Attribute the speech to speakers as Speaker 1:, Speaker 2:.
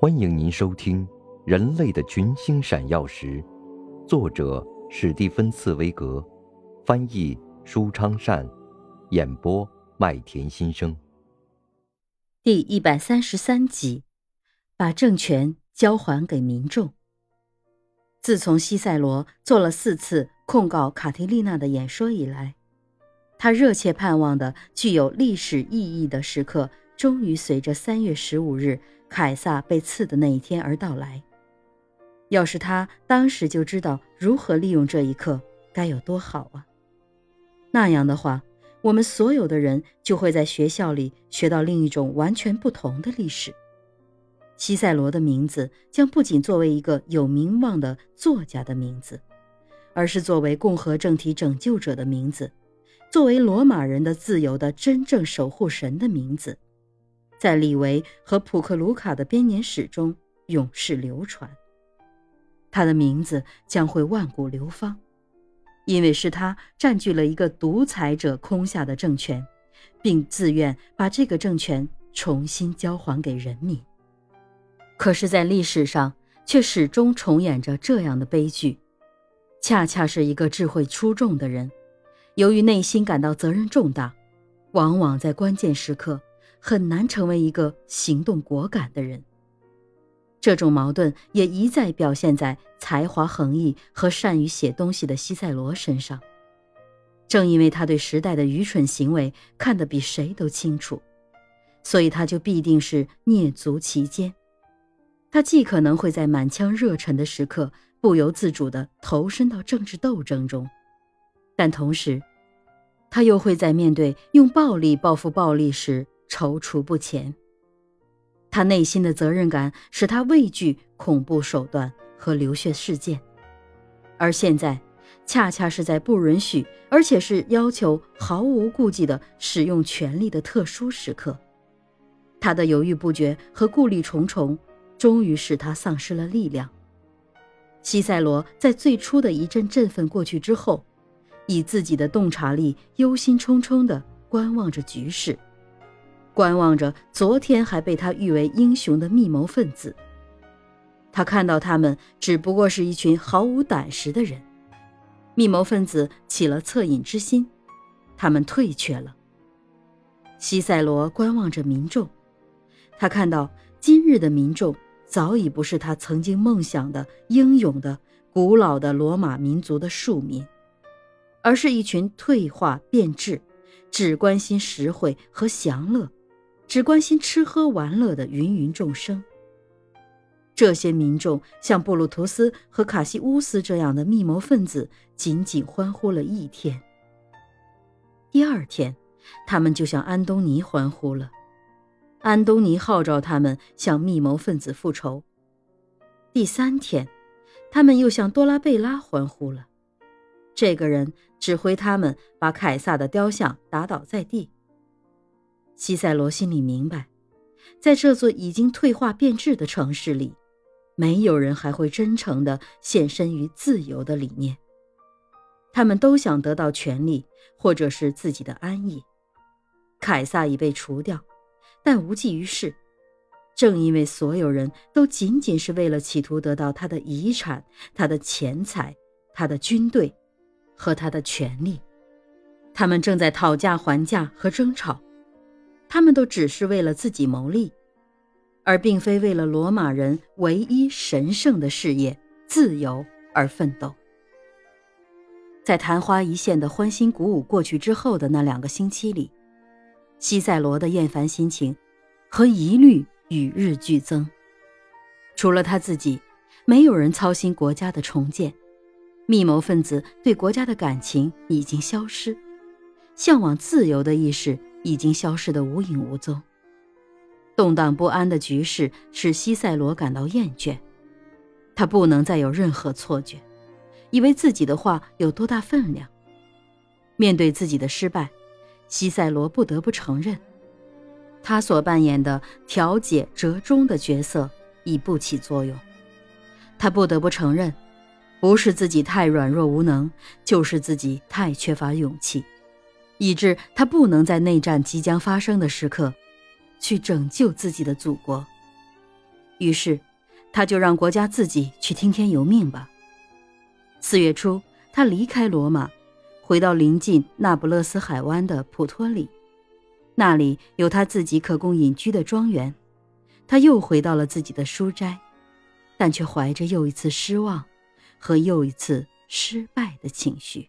Speaker 1: 欢迎您收听《人类的群星闪耀时》，作者史蒂芬·茨威格，翻译舒昌善，演播麦田心声。
Speaker 2: 第一百三十三集，把政权交还给民众。自从西塞罗做了四次控告卡提丽娜的演说以来，他热切盼望的具有历史意义的时刻，终于随着三月十五日。凯撒被刺的那一天而到来。要是他当时就知道如何利用这一刻，该有多好啊！那样的话，我们所有的人就会在学校里学到另一种完全不同的历史。西塞罗的名字将不仅作为一个有名望的作家的名字，而是作为共和政体拯救者的名字，作为罗马人的自由的真正守护神的名字。在李维和普克卢卡的编年史中永世流传。他的名字将会万古流芳，因为是他占据了一个独裁者空下的政权，并自愿把这个政权重新交还给人民。可是，在历史上却始终重演着这样的悲剧：恰恰是一个智慧出众的人，由于内心感到责任重大，往往在关键时刻。很难成为一个行动果敢的人。这种矛盾也一再表现在才华横溢和善于写东西的西塞罗身上。正因为他对时代的愚蠢行为看得比谁都清楚，所以他就必定是蹑足其间。他既可能会在满腔热忱的时刻不由自主地投身到政治斗争中，但同时，他又会在面对用暴力报复暴力时。踌躇不前。他内心的责任感使他畏惧恐怖手段和流血事件，而现在，恰恰是在不允许，而且是要求毫无顾忌的使用权力的特殊时刻，他的犹豫不决和顾虑重重，终于使他丧失了力量。西塞罗在最初的一阵振奋过去之后，以自己的洞察力忧心忡忡地观望着局势。观望着昨天还被他誉为英雄的密谋分子，他看到他们只不过是一群毫无胆识的人。密谋分子起了恻隐之心，他们退却了。西塞罗观望着民众，他看到今日的民众早已不是他曾经梦想的英勇的古老的罗马民族的庶民，而是一群退化变质，只关心实惠和享乐。只关心吃喝玩乐的芸芸众生。这些民众像布鲁图斯和卡西乌斯这样的密谋分子，仅仅欢呼了一天。第二天，他们就向安东尼欢呼了。安东尼号召他们向密谋分子复仇。第三天，他们又向多拉贝拉欢呼了。这个人指挥他们把凯撒的雕像打倒在地。西塞罗心里明白，在这座已经退化变质的城市里，没有人还会真诚地献身于自由的理念。他们都想得到权力，或者是自己的安逸。凯撒已被除掉，但无济于事。正因为所有人都仅仅是为了企图得到他的遗产、他的钱财、他的军队和他的权利，他们正在讨价还价和争吵。他们都只是为了自己谋利，而并非为了罗马人唯一神圣的事业——自由而奋斗。在昙花一现的欢欣鼓舞过去之后的那两个星期里，西塞罗的厌烦心情和疑虑与日俱增。除了他自己，没有人操心国家的重建。密谋分子对国家的感情已经消失，向往自由的意识。已经消失得无影无踪。动荡不安的局势使西塞罗感到厌倦，他不能再有任何错觉，以为自己的话有多大分量。面对自己的失败，西塞罗不得不承认，他所扮演的调解折中的角色已不起作用。他不得不承认，不是自己太软弱无能，就是自己太缺乏勇气。以致他不能在内战即将发生的时刻，去拯救自己的祖国。于是，他就让国家自己去听天由命吧。四月初，他离开罗马，回到临近那不勒斯海湾的普托里，那里有他自己可供隐居的庄园。他又回到了自己的书斋，但却怀着又一次失望和又一次失败的情绪。